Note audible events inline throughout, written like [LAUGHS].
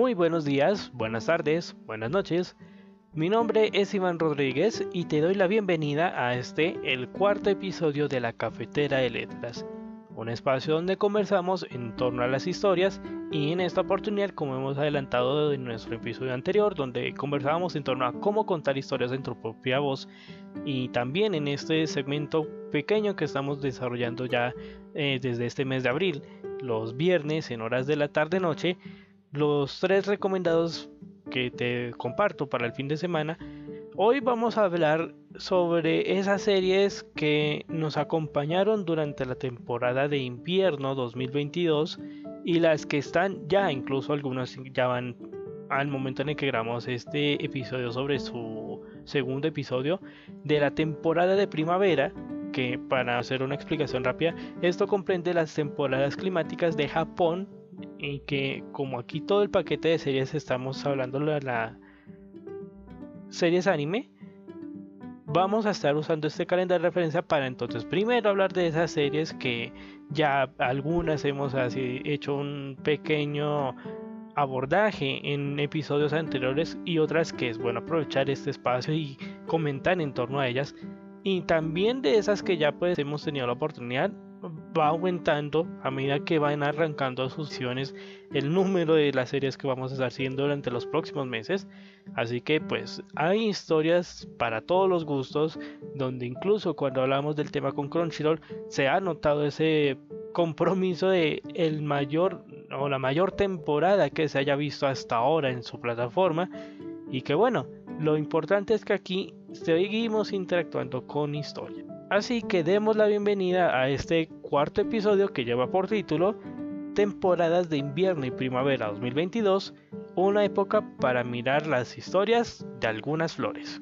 Muy buenos días, buenas tardes, buenas noches. Mi nombre es Iván Rodríguez y te doy la bienvenida a este, el cuarto episodio de la Cafetera de Letras, un espacio donde conversamos en torno a las historias y en esta oportunidad, como hemos adelantado en nuestro episodio anterior, donde conversábamos en torno a cómo contar historias en tu propia voz y también en este segmento pequeño que estamos desarrollando ya eh, desde este mes de abril, los viernes en horas de la tarde-noche, los tres recomendados que te comparto para el fin de semana. Hoy vamos a hablar sobre esas series que nos acompañaron durante la temporada de invierno 2022 y las que están ya, incluso algunas ya van al momento en el que grabamos este episodio sobre su segundo episodio de la temporada de primavera que para hacer una explicación rápida esto comprende las temporadas climáticas de Japón y que como aquí todo el paquete de series estamos hablando de la series anime, vamos a estar usando este calendario de referencia para entonces primero hablar de esas series que ya algunas hemos hecho un pequeño abordaje en episodios anteriores y otras que es bueno aprovechar este espacio y comentar en torno a ellas. Y también de esas que ya pues hemos tenido la oportunidad va aumentando a medida que van arrancando sus el número de las series que vamos a estar haciendo durante los próximos meses. Así que pues hay historias para todos los gustos, donde incluso cuando hablamos del tema con Crunchyroll se ha notado ese compromiso de el mayor o la mayor temporada que se haya visto hasta ahora en su plataforma y que bueno, lo importante es que aquí seguimos interactuando con historia. Así que demos la bienvenida a este cuarto episodio que lleva por título Temporadas de invierno y primavera 2022, una época para mirar las historias de algunas flores.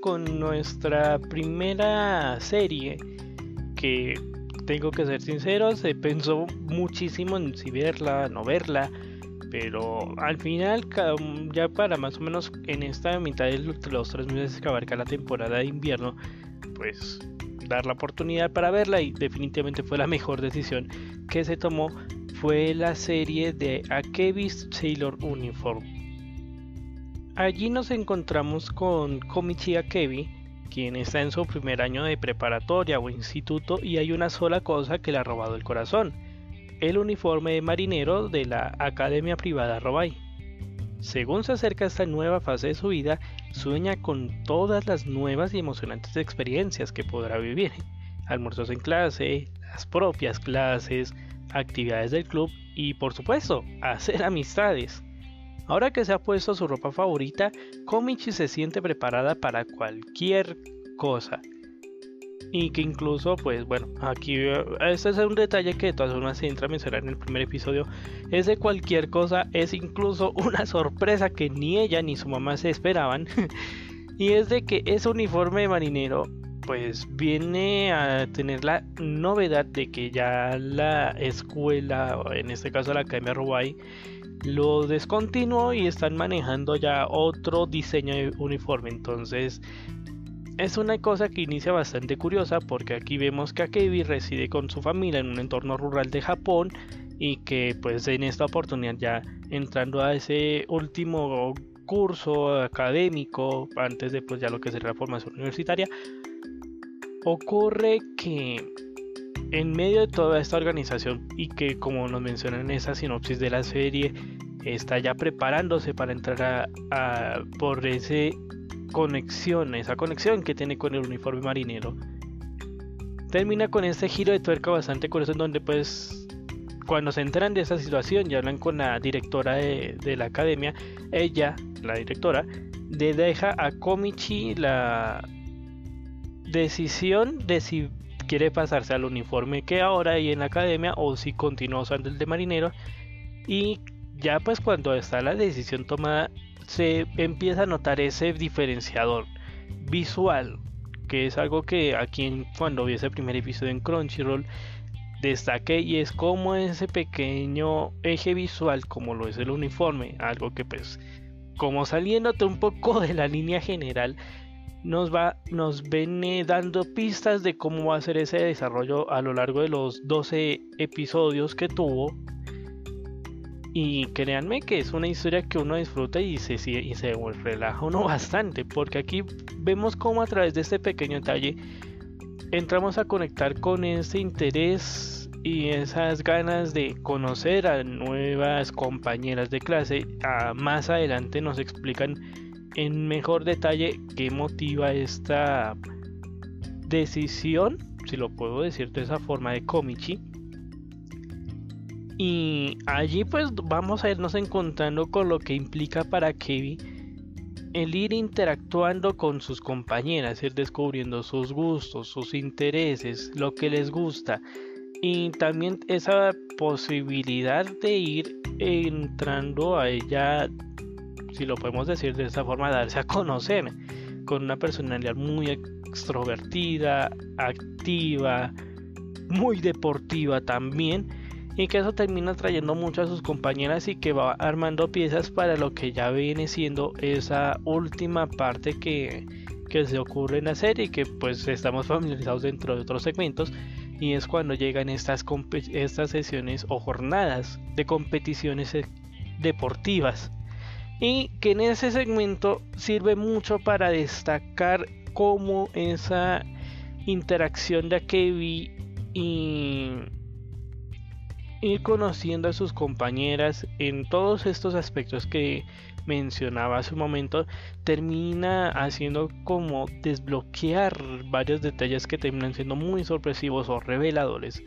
Con nuestra primera serie que tengo que ser sincero, se pensó muchísimo en si verla, no verla, pero al final ya para más o menos en esta mitad de los tres meses que abarca la temporada de invierno, pues dar la oportunidad para verla y definitivamente fue la mejor decisión que se tomó fue la serie de Akebi's Sailor Uniform Allí nos encontramos con Komichi Akebi, quien está en su primer año de preparatoria o instituto y hay una sola cosa que le ha robado el corazón, el uniforme de marinero de la Academia Privada Robai. Según se acerca a esta nueva fase de su vida, sueña con todas las nuevas y emocionantes experiencias que podrá vivir. Almuerzos en clase, las propias clases, actividades del club y por supuesto, hacer amistades. Ahora que se ha puesto su ropa favorita, Komichi se siente preparada para cualquier cosa. Y que incluso, pues bueno, aquí este es un detalle que de todas formas se entra a mencionar en el primer episodio. Es de cualquier cosa, es incluso [LAUGHS] una sorpresa que ni ella ni su mamá se esperaban. [LAUGHS] y es de que ese uniforme de marinero pues viene a tener la novedad de que ya la escuela, en este caso la Academia Rubai, lo descontinuó y están manejando ya otro diseño de uniforme. Entonces es una cosa que inicia bastante curiosa porque aquí vemos que Akebi reside con su familia en un entorno rural de Japón y que pues en esta oportunidad ya entrando a ese último curso académico antes de pues ya lo que sería la formación universitaria ocurre que en medio de toda esta organización y que como nos mencionan en esa sinopsis de la serie está ya preparándose para entrar a, por esa conexión, esa conexión que tiene con el uniforme marinero. Termina con este giro de tuerca bastante curioso en donde pues cuando se enteran de esa situación y hablan con la directora de, de la academia, ella, la directora, le deja a Komichi la decisión de si quiere pasarse al uniforme que ahora hay en la academia o si continúa usando el de marinero. Y ya pues cuando está la decisión tomada se empieza a notar ese diferenciador visual que es algo que aquí cuando vi ese primer episodio en Crunchyroll destaque y es como ese pequeño eje visual como lo es el uniforme, algo que pues como saliéndote un poco de la línea general nos va nos viene dando pistas de cómo va a ser ese desarrollo a lo largo de los 12 episodios que tuvo y créanme que es una historia que uno disfruta y se, y se relaja uno [LAUGHS] bastante porque aquí vemos cómo a través de este pequeño detalle entramos a conectar con ese interés y esas ganas de conocer a nuevas compañeras de clase. A más adelante nos explican en mejor detalle qué motiva esta decisión, si lo puedo decir de esa forma, de Komichi. Y allí pues vamos a irnos encontrando con lo que implica para Kevin el ir interactuando con sus compañeras, ir descubriendo sus gustos, sus intereses, lo que les gusta y también esa posibilidad de ir entrando a ella, si lo podemos decir de esta forma, darse a conocer con una personalidad muy extrovertida, activa, muy deportiva también y que eso termina trayendo mucho a sus compañeras y que va armando piezas para lo que ya viene siendo esa última parte que, se ocurre en la serie y que pues estamos familiarizados dentro de otros segmentos y es cuando llegan estas, estas sesiones o jornadas de competiciones e-, deportivas y que en ese segmento sirve mucho para destacar cómo esa interacción de Akebi y ir conociendo a sus compañeras en todos estos aspectos que mencionaba hace un momento, termina haciendo como desbloquear varios detalles que terminan siendo muy sorpresivos o reveladores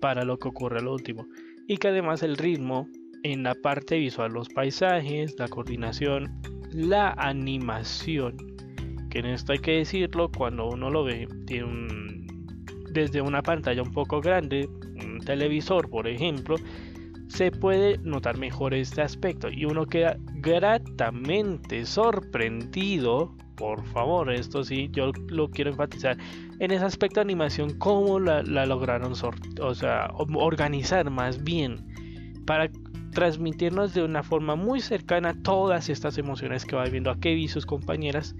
para lo que ocurre al último. Y que además el ritmo en la parte visual, los paisajes, la coordinación, la animación, que en esto hay que decirlo, cuando uno lo ve desde una pantalla un poco grande, televisor, por ejemplo, se puede notar mejor este aspecto y uno queda gratamente sorprendido. Por favor, esto sí, yo lo quiero enfatizar en ese aspecto de animación, cómo la, lograron o sea, organizar más bien para transmitirnos de una forma muy cercana todas estas emociones que va viendo a Kevin y sus compañeras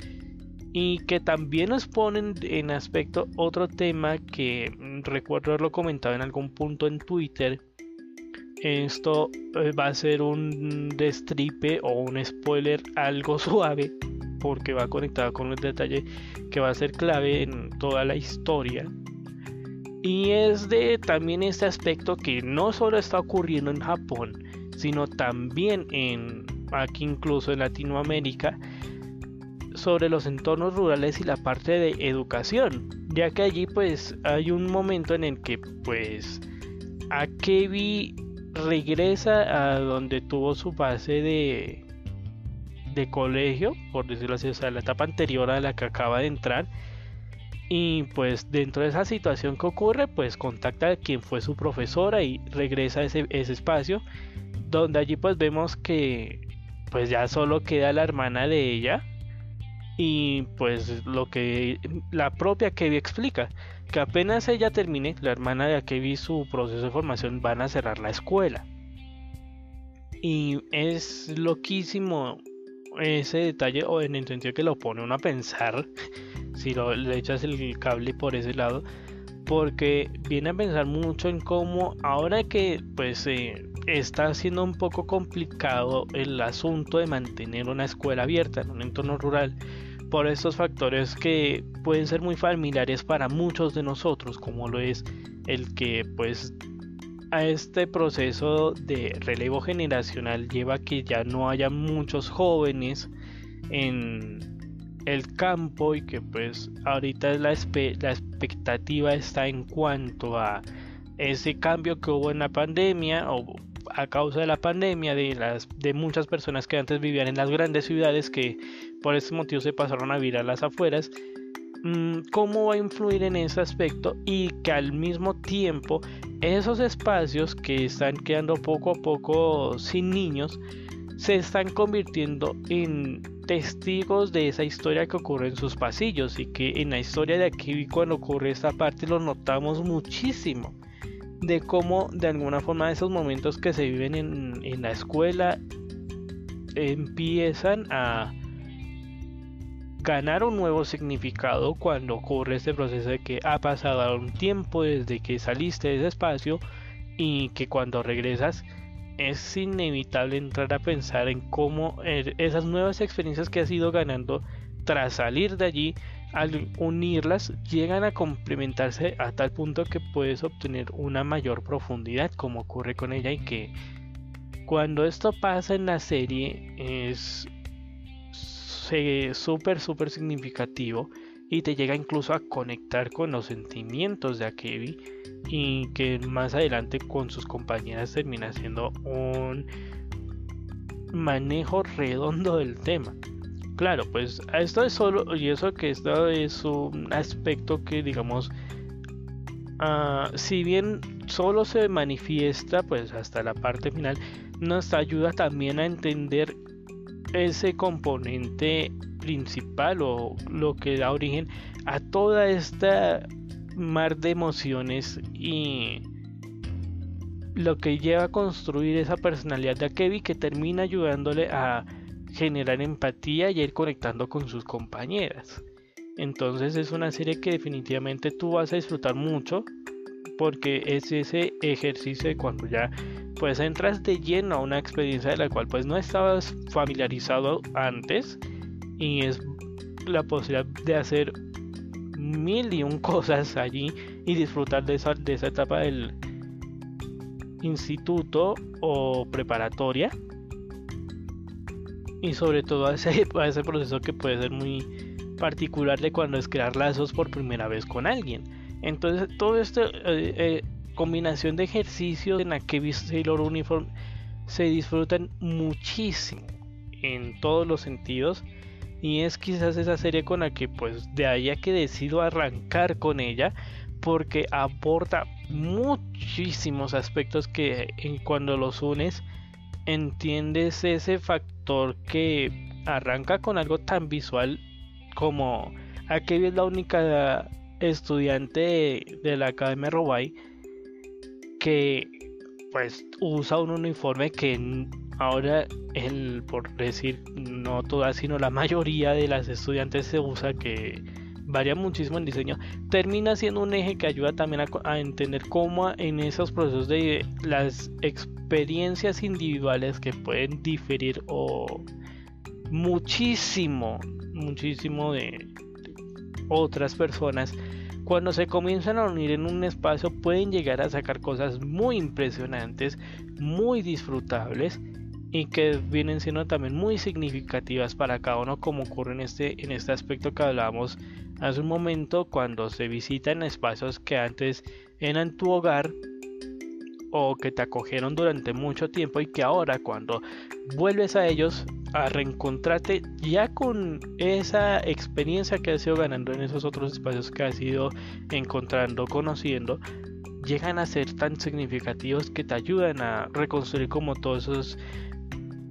y que también nos ponen en aspecto otro tema que mm, recuerdo haberlo comentado en algún punto en Twitter. Esto eh, va a ser un destripe o un spoiler algo [LAUGHS] suave porque va conectado con un detalle que va a ser clave en toda la historia. Y es de también este aspecto que no solo está ocurriendo en Japón, sino también en aquí incluso en Latinoamérica sobre los entornos rurales y la parte de educación, ya que allí pues hay un momento en el que pues Akebi regresa a donde tuvo su base de, de colegio, por decirlo así, o sea, la etapa anterior a la que acaba de entrar. Y pues dentro de esa situación que ocurre, pues contacta a quien fue su profesora y regresa a ese, ese espacio, donde allí pues vemos que pues ya solo queda la hermana de ella, y pues lo que la propia Kevi explica, que apenas ella termine, la hermana de Kevi su proceso de formación van a cerrar la escuela. Y es loquísimo ese detalle, o en el sentido que lo pone uno a pensar, [LAUGHS] si lo, le echas el cable por ese lado, porque viene a pensar mucho en cómo ahora que pues eh, está siendo un poco complicado el asunto de mantener una escuela abierta en un entorno rural, por estos factores que pueden ser muy familiares para muchos de nosotros, como lo es el que pues a este proceso de relevo generacional lleva a que ya no haya muchos jóvenes en el campo y que pues ahorita la, la expectativa está en cuanto a ese cambio que hubo en la pandemia o a causa de la pandemia de las de muchas personas que antes vivían en las grandes ciudades que por ese motivo se pasaron a vivir a las afueras mm, cómo va a influir en ese aspecto y que al mismo tiempo esos espacios que están quedando poco a poco sin niños se están convirtiendo en testigos de esa historia que ocurre en sus pasillos y que en la historia de aquí cuando ocurre esta parte lo notamos muchísimo de cómo de alguna forma esos momentos que se viven en, en la escuela empiezan a ganar un nuevo significado cuando ocurre este proceso de que ha pasado un tiempo desde que saliste de ese espacio y que cuando regresas es inevitable entrar a pensar en cómo er, esas nuevas experiencias que has ido ganando tras salir de allí al unirlas llegan a complementarse a tal punto que puedes obtener una mayor profundidad como ocurre con ella y que cuando esto pasa en la serie es súper súper significativo y te llega incluso a conectar con los sentimientos de Akebi y que más adelante con sus compañeras termina siendo un manejo redondo del tema. Claro, pues esto es solo, y eso que esto es un aspecto que digamos, uh, si bien solo se manifiesta pues hasta la parte final, nos ayuda también a entender ese componente principal o lo que da origen a toda esta mar de emociones y lo que lleva a construir esa personalidad de Akebi que termina ayudándole a generar empatía y ir conectando con sus compañeras. Entonces es una serie que definitivamente tú vas a disfrutar mucho porque es ese ejercicio de cuando ya pues entras de lleno a una experiencia de la cual pues no estabas familiarizado antes y es la posibilidad de hacer mil y un [LAUGHS] cosas allí y disfrutar de esa, de esa etapa del instituto o preparatoria y sobre todo a ese, [LAUGHS] a ese proceso que puede ser muy particular de cuando es crear lazos por primera vez con alguien entonces, todo esto, eh, eh, combinación de ejercicios en la que Sailor Uniform se disfrutan muchísimo en todos los sentidos. Y es quizás esa serie con la que pues de ahí que decido arrancar con ella porque aporta muchísimos aspectos que en cuando los unes entiendes ese factor que arranca con algo tan visual como aquí es la única estudiante de, la Academia Robay que pues usa un uniforme que ahora el por decir no todas sino la mayoría de las estudiantes se usa que varía muchísimo en diseño termina siendo un eje que ayuda también a, a entender cómo en esos procesos de las experiencias individuales que pueden diferir o muchísimo muchísimo de otras personas, cuando se comienzan a unir en un espacio pueden llegar a sacar cosas muy impresionantes, muy disfrutables y que vienen siendo también muy significativas para cada uno como ocurre en este, en este aspecto que hablábamos hace un momento cuando se visitan espacios que antes eran tu hogar o que te acogieron durante mucho tiempo y que ahora cuando vuelves a ellos a reencontrarte ya con esa experiencia que has ido ganando en esos otros espacios que has ido encontrando, conociendo, llegan a ser tan significativos que te ayudan a reconstruir como todos esos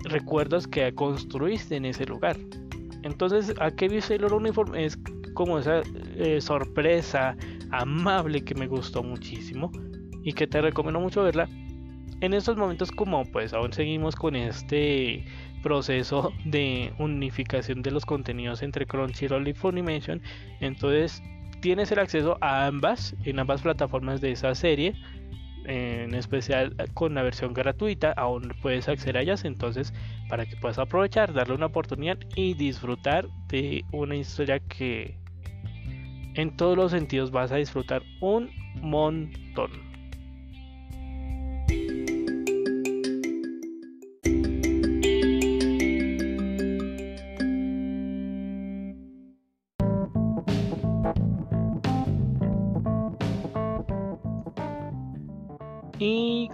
recuerdos que construiste en ese lugar. Entonces, a Kevin Sailor Uniform es como esa eh, sorpresa amable que me gustó muchísimo y que te recomiendo mucho verla. En estos momentos como pues aún seguimos con este proceso de unificación de los contenidos entre Crunchyroll y Funimation, entonces tienes el acceso a ambas en ambas plataformas de esa serie en especial con la versión gratuita aún puedes acceder a ellas entonces para que puedas aprovechar darle una oportunidad y disfrutar de una historia que en todos los sentidos vas a disfrutar un montón.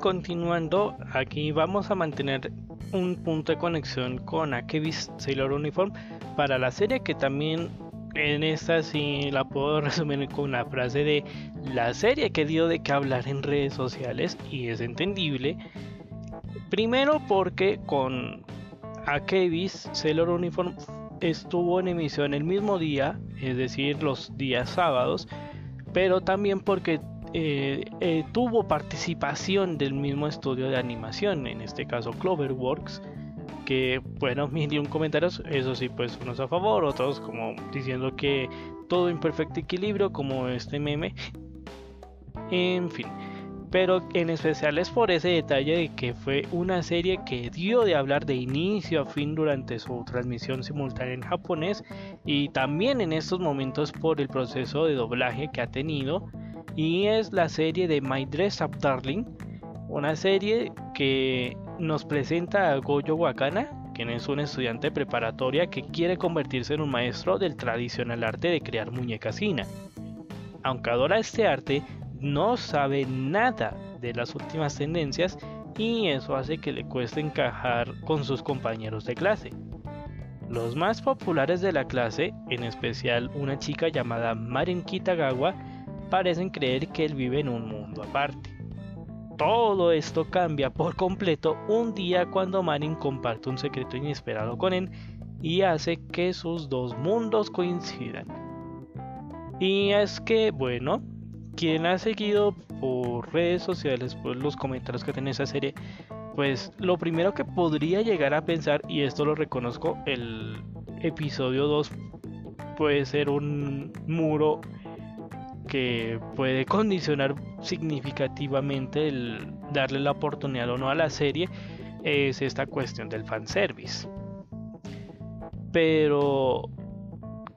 Continuando, aquí vamos a mantener un punto de conexión con Akevis Sailor Uniform para la serie que también en esta sí la puedo [LAUGHS] resumir con una frase de la serie que dio de qué hablar en redes sociales y es entendible. Primero porque con Akevis Sailor Uniform estuvo en emisión el mismo día, es decir, los días sábados, pero también porque eh, eh, tuvo participación del mismo estudio de animación, en este caso Cloverworks, que bueno, [LAUGHS] mil y un comentarios, eso sí, pues unos a favor, otros como diciendo que todo en perfecto equilibrio, como este meme. En fin, pero en especial es por ese detalle de que fue una serie que dio de hablar de inicio a fin durante su transmisión simultánea en japonés y también en estos momentos por el proceso de doblaje que ha tenido y es la serie de My Dress Up Darling, una serie que nos presenta a Goyo Wakana, quien es un estudiante preparatoria que quiere convertirse en un maestro del tradicional arte de crear muñecas Hina. Aunque adora este arte, no sabe nada de las últimas tendencias y eso hace que le cueste encajar con sus compañeros de clase. Los más populares de la clase, en especial una chica llamada Marin Kitagawa, parecen creer que él vive en un mundo aparte. Todo esto cambia por completo un día cuando Marin comparte un secreto inesperado con él y hace que sus dos mundos coincidan. Y es que, bueno, quien ha seguido por redes sociales, por los comentarios que tiene esa serie, pues lo primero que podría llegar a pensar, y esto lo reconozco, el episodio 2 puede ser un muro que puede condicionar significativamente el darle la oportunidad o no a la serie es esta cuestión del fanservice. Pero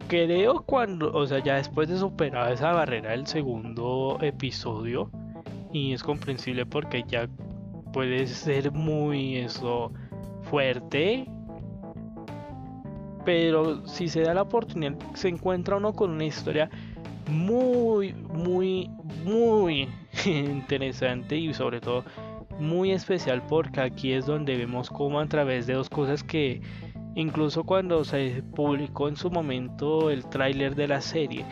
creo cuando, o sea, ya después de superar esa barrera del segundo episodio, y es comprensible porque ya puede ser muy eso fuerte, pero si se da la oportunidad, se encuentra uno con una historia muy, muy, muy [LAUGHS] interesante y sobre todo muy especial porque aquí es donde vemos cómo a través de dos cosas que incluso cuando se publicó en su momento el tráiler de la serie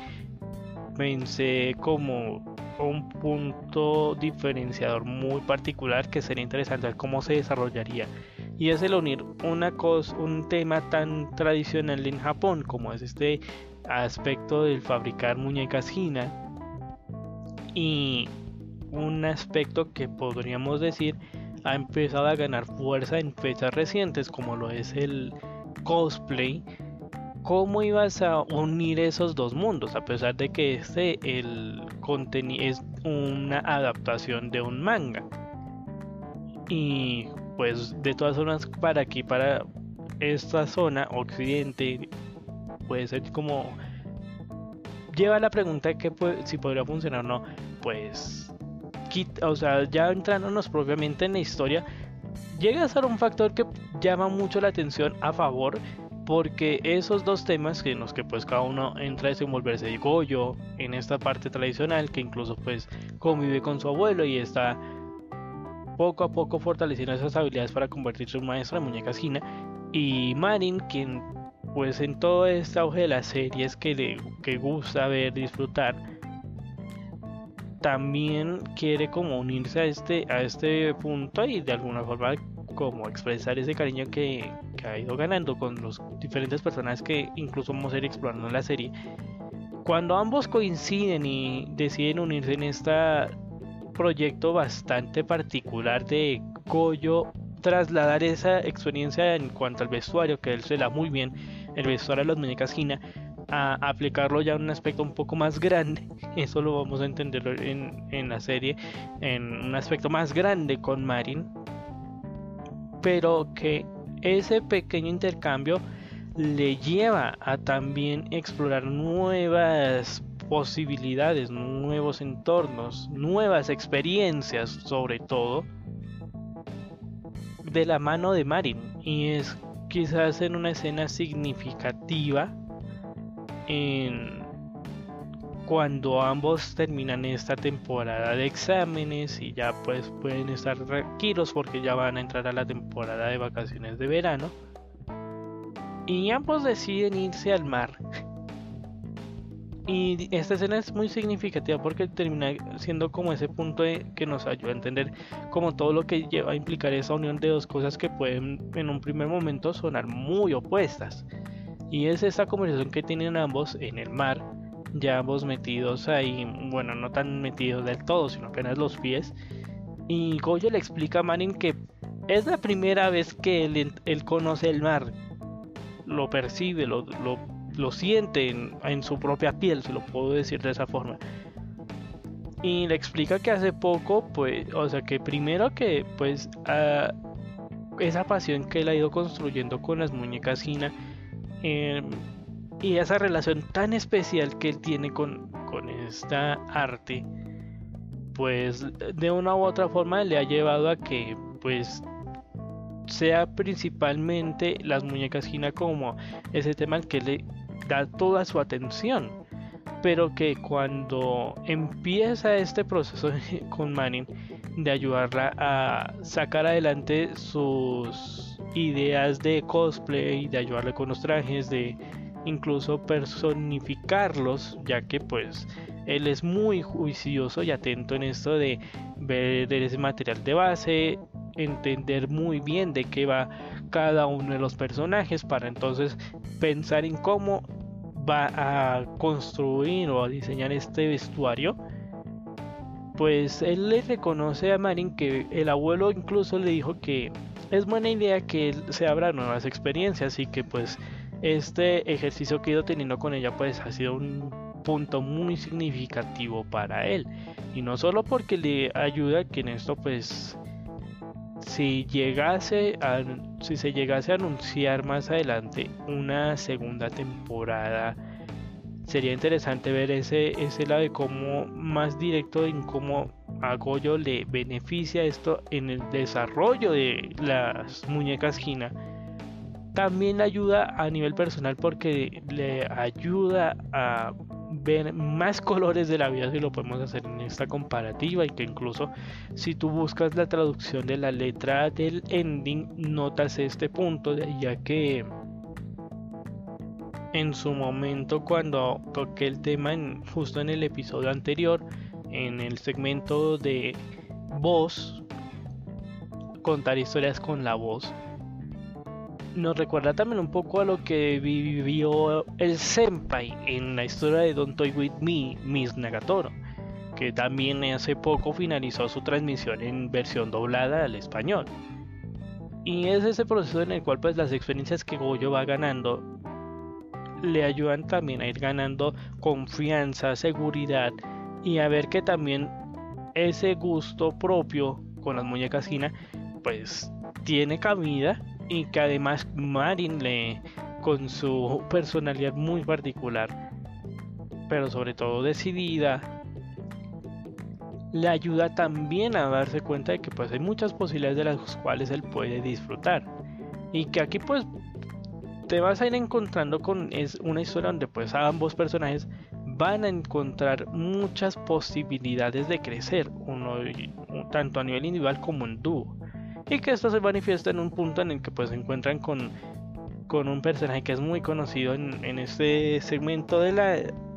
pensé como un punto diferenciador muy particular que sería interesante ver cómo se desarrollaría y es el unir una cosa un tema tan tradicional en Japón como es este aspecto del fabricar muñecas Hina y un aspecto que podríamos decir ha empezado a ganar fuerza en fechas recientes como lo es el cosplay. Cómo ibas a unir esos dos mundos a pesar de que este el contenido es una adaptación de un manga. Y pues de todas formas para aquí para esta zona occidente puede ser como lleva la pregunta que si podría funcionar o no pues o sea ya entrándonos propiamente en la historia llega a ser un factor que llama mucho la atención a favor porque esos dos temas en los que pues cada uno entra a desenvolverse de Goyo en esta parte tradicional que incluso pues convive con su abuelo y está poco a poco fortaleciendo esas habilidades para convertirse en un maestro de muñecas Gina y Marin quien pues en todo este auge de las series que le que gusta ver, disfrutar, también quiere como unirse a este, a este punto y de alguna forma como expresar ese cariño que, que ha ido ganando con los diferentes personajes que incluso vamos a ir explorando en la serie. Cuando ambos coinciden y deciden unirse en este proyecto bastante particular de Goyo, trasladar esa experiencia en cuanto al vestuario, que él se la muy bien, el vestuario de las muñecas Gina a aplicarlo ya en un aspecto un poco más grande. [LAUGHS] Eso lo vamos a entender en, en la serie, en un aspecto más grande con Marin. Pero que ese pequeño intercambio le lleva a también explorar nuevas posibilidades, nuevos entornos, nuevas experiencias sobre todo de la mano de Marin. Y es quizás en una escena significativa en cuando ambos terminan esta temporada de exámenes y ya pues pueden estar tranquilos porque ya van a entrar a la temporada de vacaciones de verano. Y ambos deciden irse al mar y esta escena es muy significativa porque termina siendo como ese punto que nos ayuda a entender como todo lo que lleva a implicar esa unión de dos cosas que pueden en un primer momento sonar muy opuestas. Y es esa conversación que tienen ambos en el mar, ya ambos metidos ahí, bueno, no tan metidos del todo, sino apenas los pies. Y Goyo le explica a Marin que es la primera vez que él, conoce el mar, lo percibe, lo, lo, siente en, su propia piel, si lo puedo decir de esa forma. Y le explica que hace poco, pues, o sea, que primero que, pues, esa pasión que él ha ido construyendo con las muñecas Gina, em, y esa relación tan especial que él tiene con, con esta arte, pues de una u otra forma le ha llevado a que pues sea principalmente las muñecas Gina como ese tema al que le da toda su atención pero que cuando empieza este proceso [LAUGHS] con Manning de ayudarla a sacar adelante sus ideas de cosplay, de ayudarle con los trajes, de incluso personificarlos, ya que pues él es muy juicioso y atento en esto de ver ese material de base, entender muy bien de qué va cada uno de los personajes para entonces pensar en cómo va a construir o a diseñar este vestuario. Pues él le reconoce a Marin que el abuelo incluso le dijo que es buena idea que él se abra nuevas experiencias y que pues este ejercicio que he ido teniendo con ella pues ha sido un punto muy significativo para él y no solo porque le ayuda que en esto pues si llegase a, si se llegase a anunciar más adelante una segunda temporada sería interesante ver ese, ese lado de cómo más directo en cómo a Goyo le beneficia esto en el desarrollo de las muñecas Gina. También ayuda a nivel personal porque le ayuda a ver más colores de la vida si lo podemos hacer en esta comparativa y que incluso si tú buscas la traducción de la letra del ending notas este punto ya que en su momento cuando toqué el tema justo en el episodio anterior en el segmento de voz contar historias con la voz nos recuerda también un poco a lo que vivió el Senpai en la historia de Don't Toy With Me, Miss Nagatoro, que también hace poco finalizó su transmisión en versión doblada al español. Y es ese proceso en el cual pues las experiencias que Goyo va ganando le ayudan también a ir ganando confianza, seguridad y a ver que también ese gusto propio con las muñecas pues tiene cabida y que además Marin le con su personalidad muy particular pero sobre todo decidida le ayuda también a darse cuenta de que pues hay muchas posibilidades de las cuales él puede disfrutar. Y que aquí pues te vas a ir encontrando con es una historia donde pues ambos personajes van a encontrar muchas posibilidades de crecer uno tanto a nivel individual como en dúo y que esto se manifiesta en un punto en el que pues se encuentran con, con un personaje que es muy conocido en, en este segmento de la,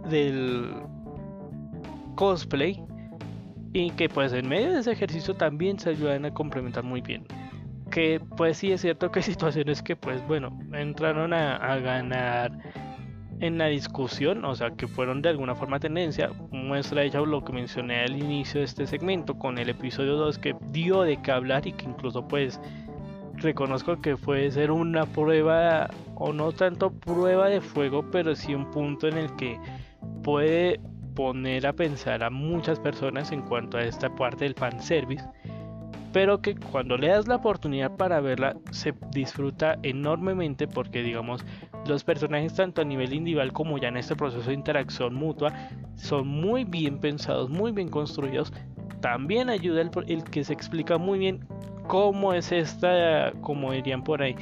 del cosplay y que pues en medio de ese ejercicio también se ayudan a complementar muy bien. Que pues sí es cierto que hay situaciones que pues bueno entraron a, a ganar en la discusión, o sea, que fueron de alguna forma tendencia, muestra ella lo que mencioné al inicio de este segmento con el episodio 2 que dio de qué hablar y que incluso pues reconozco que puede ser una prueba o no tanto prueba de fuego, pero sí un punto en el que puede poner a pensar a muchas personas en cuanto a esta parte del fanservice pero que cuando le das la oportunidad para verla se disfruta enormemente porque digamos los personajes tanto a nivel individual como ya en este proceso de interacción mutua son muy bien pensados, muy bien construidos. También ayuda el, que se explica muy bien cómo es esta, como dirían por ahí,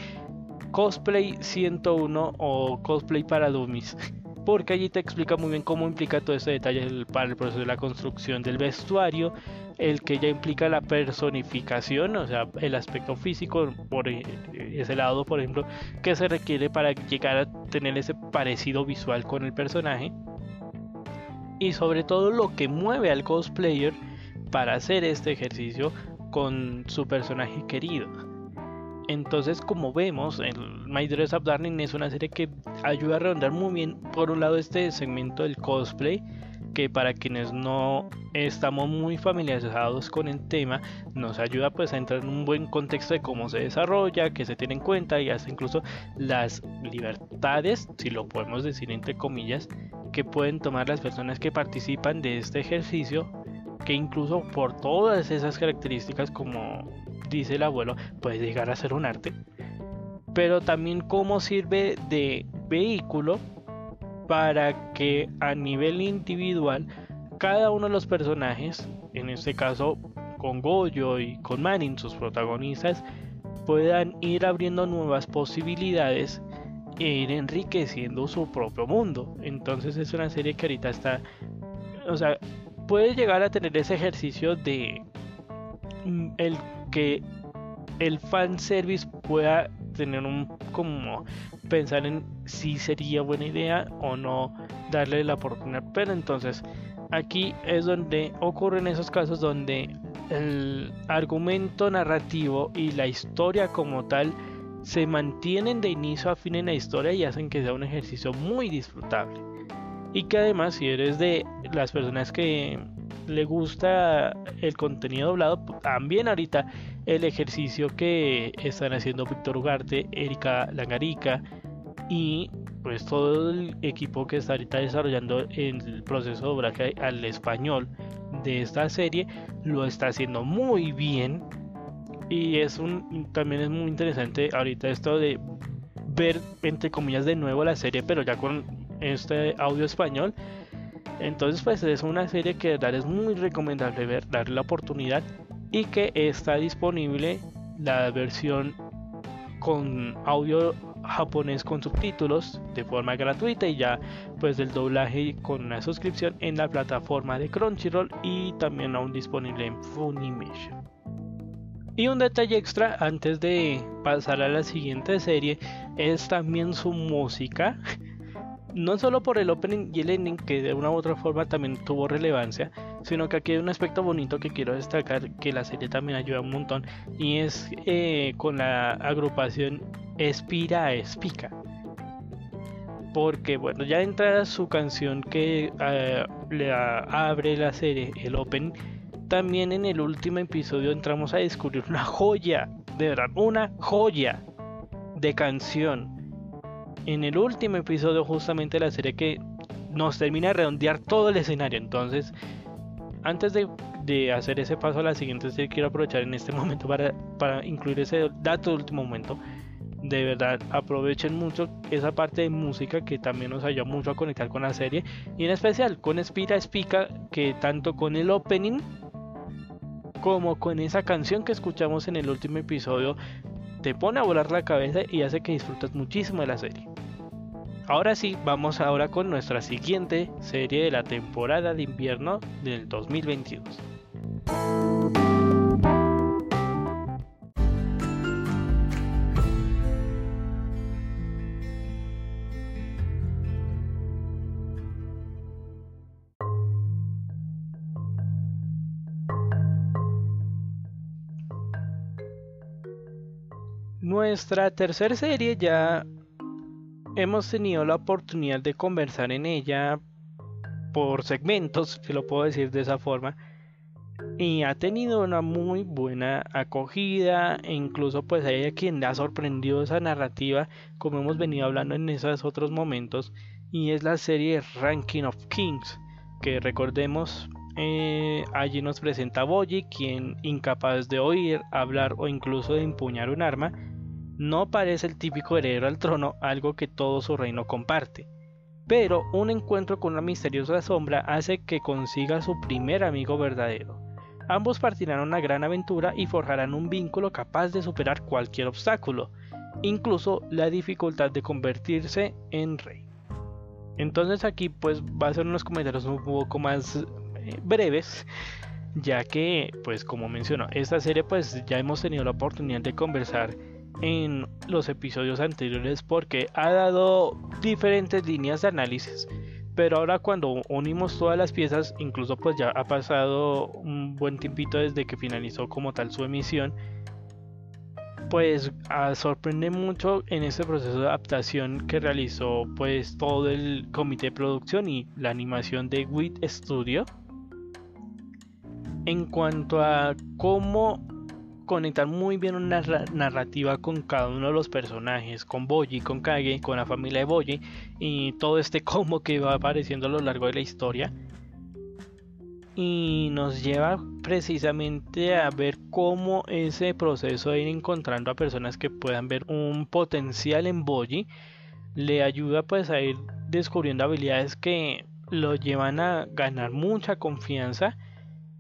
cosplay 101 o cosplay para dummies. Porque allí te explica muy bien cómo implica todo este detalle para el proceso de la construcción del vestuario, el que ya implica la personificación, o sea, el aspecto físico por e, ese lado, por ejemplo, que se requiere para llegar a tener ese parecido visual con el personaje. Y sobre todo lo que mueve al cosplayer para hacer este ejercicio con su personaje querido. Entonces, como vemos, el My Dress Up Darling es una serie que ayuda a redondar muy bien, por un lado, este segmento del cosplay, que para quienes no estamos muy familiarizados con el tema, nos ayuda pues a entrar en un buen contexto de cómo se desarrolla, que se tiene en cuenta y hasta incluso las libertades, si lo podemos decir entre comillas, que pueden tomar las personas que participan de este ejercicio, que incluso por todas esas características como dice el abuelo, puede llegar a ser un arte, pero también cómo sirve de vehículo para que a nivel individual cada uno de los personajes, en este caso con Goyo y con Manning, sus protagonistas, puedan ir abriendo nuevas posibilidades e ir enriqueciendo su propio mundo. Entonces es una serie que ahorita está, o sea, puede llegar a tener ese ejercicio de mm, el que el fanservice pueda tener un como pensar en si sería buena idea o no darle la oportunidad. Pero entonces aquí es donde ocurren esos casos donde el argumento narrativo y la historia como tal se mantienen de inicio a fin en la historia y hacen que sea un ejercicio muy disfrutable. Y que además si eres de las personas que le gusta el contenido doblado, también ahorita el ejercicio que están haciendo Víctor Ugarte, Erika Langarica y pues todo el equipo que está ahorita desarrollando el proceso de doblaje al español de esta serie lo está haciendo muy bien. Y es un también es muy interesante ahorita esto de ver entre comillas de nuevo la serie pero ya con este audio español. Entonces pues es una serie que de es muy recomendable ver darle la oportunidad y que está disponible la versión con audio japonés con subtítulos de forma gratuita y ya pues el doblaje con una suscripción en la plataforma de Crunchyroll y también aún disponible en Funimation. Y un detalle extra antes de pasar a la siguiente serie es también su música. No solo por el opening y el ending que de una u otra forma también tuvo relevancia, sino que aquí hay un aspecto bonito que quiero destacar que la serie también ayuda un montón y es eh, con la agrupación Espira Espica. Porque bueno ya entra su canción que eh, le abre la serie el open también en el último episodio entramos a descubrir una joya de verdad una joya de canción en el último episodio justamente la serie que nos termina de redondear todo el escenario entonces antes de, hacer ese paso a la siguiente serie, quiero aprovechar en este [LAUGHS] momento para, para incluir ese dato de último momento. De verdad, aprovechen mucho esa parte de música que también nos ayuda mucho a conectar con la serie. Y en especial con Spira Espica, que tanto con el opening como con esa canción que escuchamos en el último episodio, te pone a volar la cabeza y hace que disfrutes muchísimo de la serie. Ahora sí, vamos ahora con nuestra siguiente serie de la temporada de invierno del 2022. Nuestra tercera serie ya hemos tenido la oportunidad de conversar en ella por segmentos, si lo puedo decir de esa forma, y ha tenido una muy buena acogida e incluso pues hay a quien le ha sorprendido esa narrativa como hemos venido hablando en esos otros momentos y es la serie Ranking of Kings que recordemos eh, allí nos presenta Boyi quien incapaz de oír, hablar o incluso de empuñar un arma no parece el típico heredero al trono, algo que todo su reino comparte. Pero un encuentro con una misteriosa sombra hace que consiga su primer amigo verdadero. Ambos partirán una gran aventura y forjarán un vínculo capaz de superar cualquier obstáculo, incluso la dificultad de convertirse en rey. Entonces aquí pues va a ser unos comentarios un poco más eh, breves, ya que pues como menciono, esta serie pues ya hemos tenido la oportunidad de conversar en los episodios anteriores porque ha dado diferentes líneas de análisis. Pero ahora cuando unimos todas las piezas, incluso pues ya ha pasado un buen tiempito desde que finalizó como tal su emisión. pues sorprende mucho en este proceso de adaptación que realizó pues todo el comité de producción y la animación de WIT Studio en cuanto a cómo conectar muy bien una narrativa con cada uno de los personajes, con Boji, con Kage, con la familia de Boji y todo este [LAUGHS] combo que va apareciendo a lo largo de la historia. Y nos lleva precisamente a ver cómo ese proceso de ir encontrando a personas que puedan ver un potencial en Boji le ayuda pues a ir descubriendo habilidades que lo llevan a ganar mucha confianza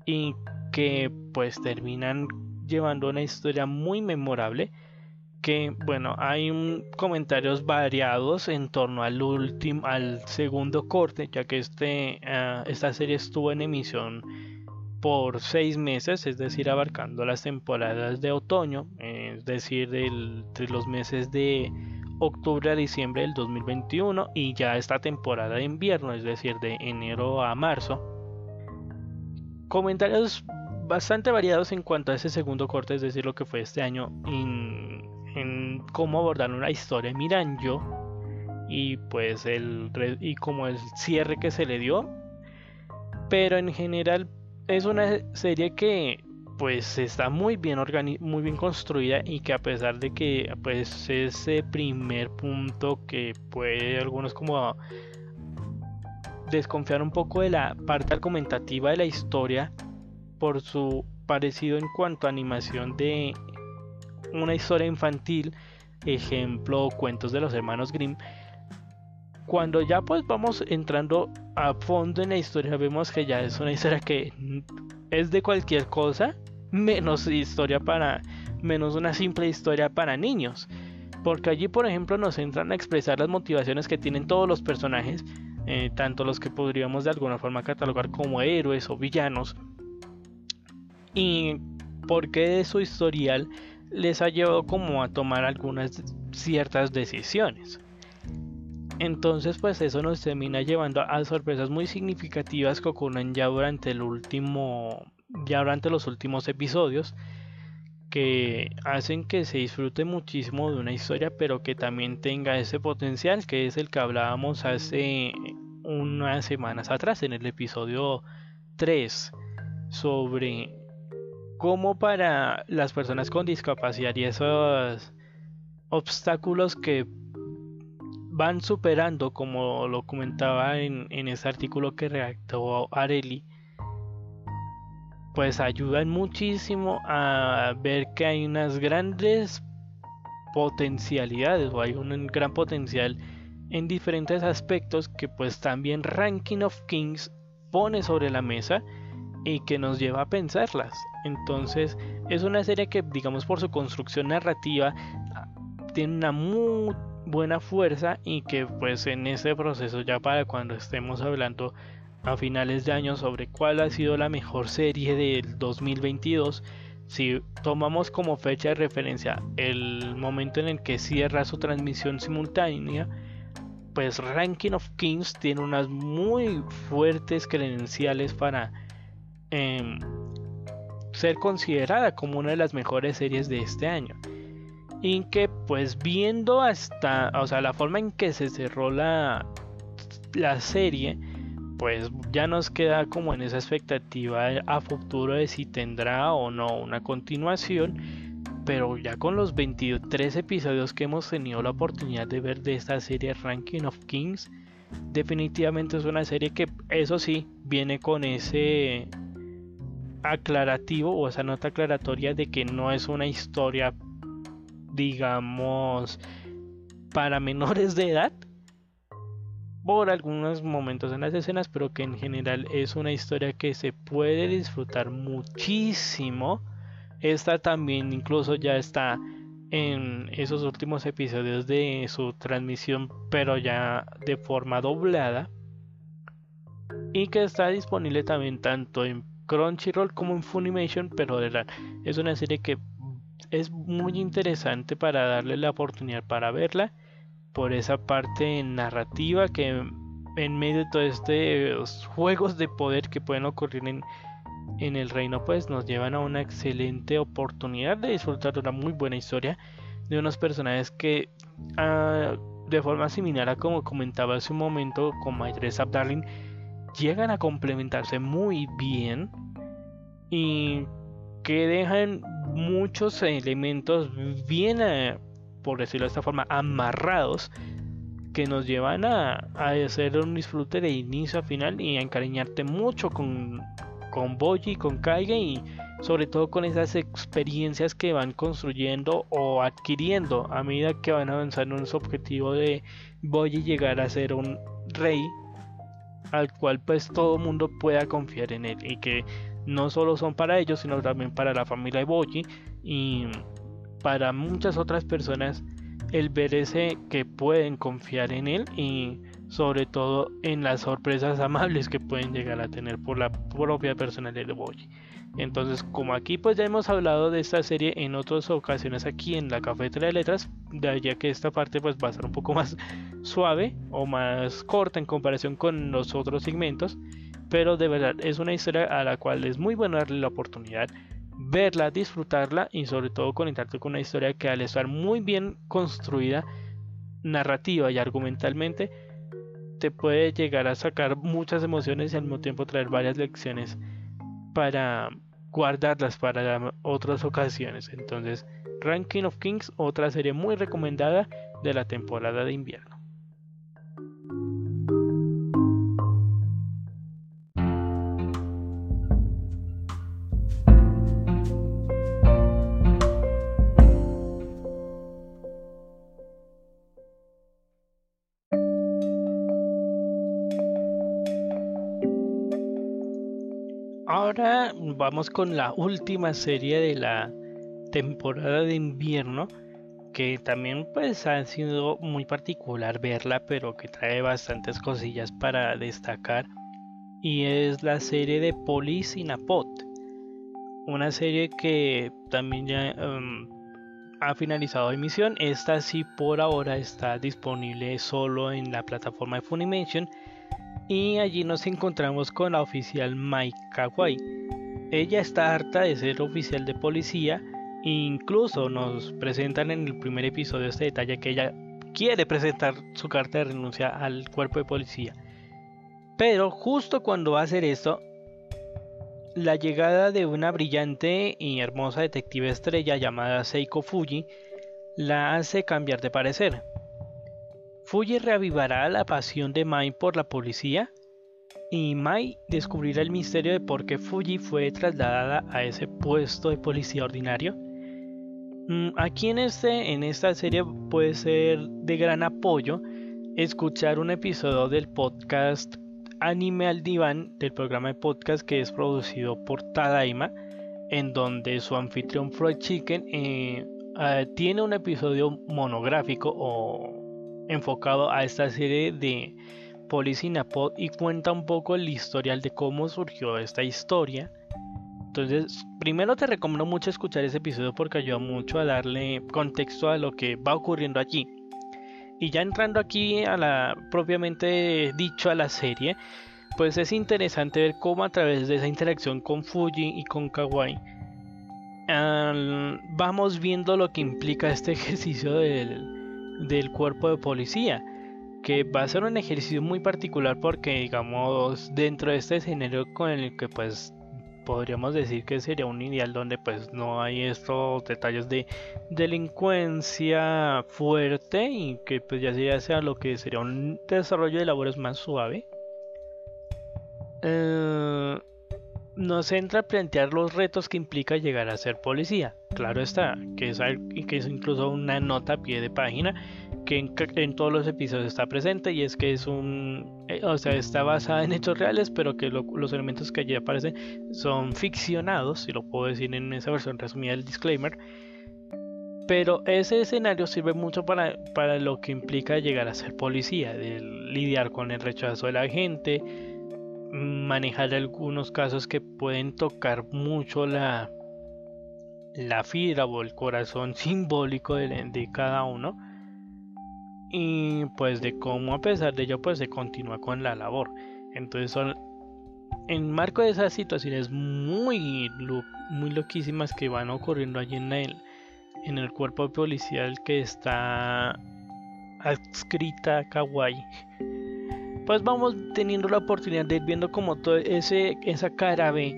y que pues terminan llevando una historia muy memorable que bueno hay comentarios variados en torno al último al segundo corte ya que este ah, esta serie estuvo en emisión por seis meses es decir abarcando las temporadas de otoño es decir entre los meses de octubre a diciembre del 2021 y ya esta temporada de invierno es decir de enero a marzo. Comentarios bastante variados en cuanto a ese segundo corte, es decir, lo que fue este año en, cómo abordar una historia Miranjo y pues el y como el cierre que se le dio. Pero en general es una serie que pues está muy bien muy bien construida y que a pesar de que pues ese primer punto que puede algunos como desconfiar un poco de la parte argumentativa de la historia por su parecido en cuanto a animación de una historia infantil, ejemplo cuentos de los hermanos Grimm. Cuando ya pues vamos entrando a fondo en la historia vemos que ya es una historia que es de cualquier cosa menos historia para menos una simple historia para niños. Porque allí, por ejemplo, nos entran a expresar las motivaciones que tienen todos los personajes, eh, tanto los que podríamos de alguna forma catalogar como héroes o villanos, y por qué su historial les ha llevado como a tomar algunas ciertas decisiones. Entonces pues eso nos termina llevando a sorpresas muy significativas que ocurren ya durante el último ya durante los últimos episodios que hacen que se disfrute muchísimo de una historia pero que también tenga ese potencial que es el que hablábamos hace unas semanas atrás en el episodio 3 sobre como para las personas con discapacidad y esos obstáculos que van superando, como lo comentaba en, ese artículo que redactó Areli, pues ayudan muchísimo a ver que hay unas grandes potencialidades o hay un gran potencial en diferentes aspectos que pues también Ranking of Kings pone sobre la mesa y que nos lleva a pensarlas. Entonces es una serie que digamos por su construcción narrativa tiene una muy buena fuerza y que pues en ese proceso ya para cuando estemos hablando a finales de año sobre cuál ha sido la mejor serie del 2022 si tomamos como fecha de referencia el momento en el que cierra su transmisión simultánea pues Ranking of Kings tiene unas muy fuertes credenciales para Em, ser considerada como una de las mejores series de este año. Y que pues viendo hasta, o sea, la forma en que se cerró la, la serie, pues ya nos queda como en esa expectativa a futuro de si tendrá o no una continuación. Pero ya con los 23 episodios que hemos tenido la oportunidad de ver de esta serie Ranking of Kings, definitivamente es una serie que eso sí viene con ese aclarativo o esa nota aclaratoria de que no es una historia, digamos, para menores de edad por algunos momentos en las escenas, pero que en general es una historia que se puede disfrutar muchísimo. Esta también incluso ya está en esos últimos episodios de su transmisión, pero ya de forma doblada. Y que está disponible también tanto en Crunchyroll como en Funimation, pero de verdad es una serie que es muy interesante para darle la oportunidad para verla por esa parte narrativa que en medio de todos estos juegos de poder que pueden ocurrir en en el reino pues nos llevan a una excelente oportunidad de disfrutar de una muy buena historia de unos personajes que ah, de forma similar a como comentaba hace un momento con Maidres Abdarling llegan a complementarse muy bien y que dejan muchos elementos bien, eh, por decirlo de esta forma, amarrados que nos llevan a, hacer un disfrute de inicio a final y a encariñarte mucho con, con Boji, con Kaiga y sobre todo con esas experiencias que van construyendo o adquiriendo a medida que van avanzando en su objetivo de Boji llegar a ser un rey al cual pues todo mundo pueda confiar en él y que no solo son para ellos sino también para la familia de Boji y para muchas otras personas el ver ese que pueden confiar en él y sobre todo en las sorpresas [LAUGHS] amables que pueden llegar a tener por la propia personalidad de Boji. Entonces, como aquí pues ya hemos hablado de esta serie en otras ocasiones aquí en la cafetera de letras, ya que esta parte pues va a ser un poco [LAUGHS] más suave o más corta en comparación con los otros segmentos, pero de verdad es una historia a la cual es muy bueno darle la oportunidad verla, disfrutarla y sobre todo conectarte con una historia que al estar muy bien construida narrativa y argumentalmente te puede llegar a sacar muchas emociones y al mismo tiempo traer varias lecciones para guardarlas para otras ocasiones. Entonces, Ranking of Kings, otra serie muy recomendada de la temporada de invierno. Ahora vamos con la última serie de la temporada de invierno que también pues ha sido muy particular verla pero que trae bastantes cosillas para destacar y es la serie de Police in a Pot una serie que también ya em, ha finalizado emisión. Esta sí por ahora está disponible solo en la plataforma de Funimation y allí nos encontramos con la oficial Mai Kawai. Ella está harta de ser oficial de policía incluso nos presentan en el primer episodio este detalle que ella quiere presentar su carta de renuncia al cuerpo de policía. Pero justo cuando va a hacer esto, la llegada de una brillante y hermosa detective estrella llamada Seiko Fuji la hace cambiar de parecer. Fuji reavivará la pasión de Mai por la policía y Mai descubrirá el misterio de por qué Fuji fue trasladada a ese puesto de policía ordinario. Mm, aquí en, este, en esta serie puede ser de gran apoyo escuchar un episodio del podcast Anime al Diván, del programa de podcast que es producido por Tadaima, en donde su anfitrión Freud Chicken eh, eh, tiene un episodio monográfico o enfocado a esta serie de Policinapod y cuenta un poco el historial de cómo surgió esta historia. Entonces, primero te recomiendo mucho escuchar ese episodio porque ayuda mucho a darle contexto a lo que va ocurriendo allí. Y ya entrando aquí a la propiamente dicho a la serie, pues es interesante ver cómo a través de esa interacción con Fuji y con Kawaii vamos viendo lo que implica este [LAUGHS] ejercicio del, del cuerpo de policía que va a ser un ejercicio muy particular porque digamos dentro de este escenario con el que pues podríamos decir que sería un ideal donde pues no hay estos detalles de delincuencia fuerte y que pues ya sea, sea lo que sería un desarrollo de labores más suave. Eh, nos entra a plantear los retos que implica llegar a ser policía. Claro está, que es, que es incluso una nota a pie de página que en, todos los episodios está presente y es que es un, eh, o sea, está basada en hechos reales, pero que los elementos que allí aparecen son ficcionados, si lo puedo decir en esa versión resumida del disclaimer. Pero ese escenario sirve mucho para, para lo que implica llegar a ser policía, de lidiar con el rechazo de la gente, manejar algunos casos que pueden tocar mucho la, la fibra o el corazón [LAUGHS] simbólico de, cada uno. Y pues de cómo a pesar de ello pues se continúa con la labor. Entonces son en marco de esas situaciones muy, muy loquísimas que van ocurriendo allí en el, en el cuerpo policial que está adscrita a Kawaii, pues vamos teniendo la oportunidad de ir viendo como todo ese, esa cara B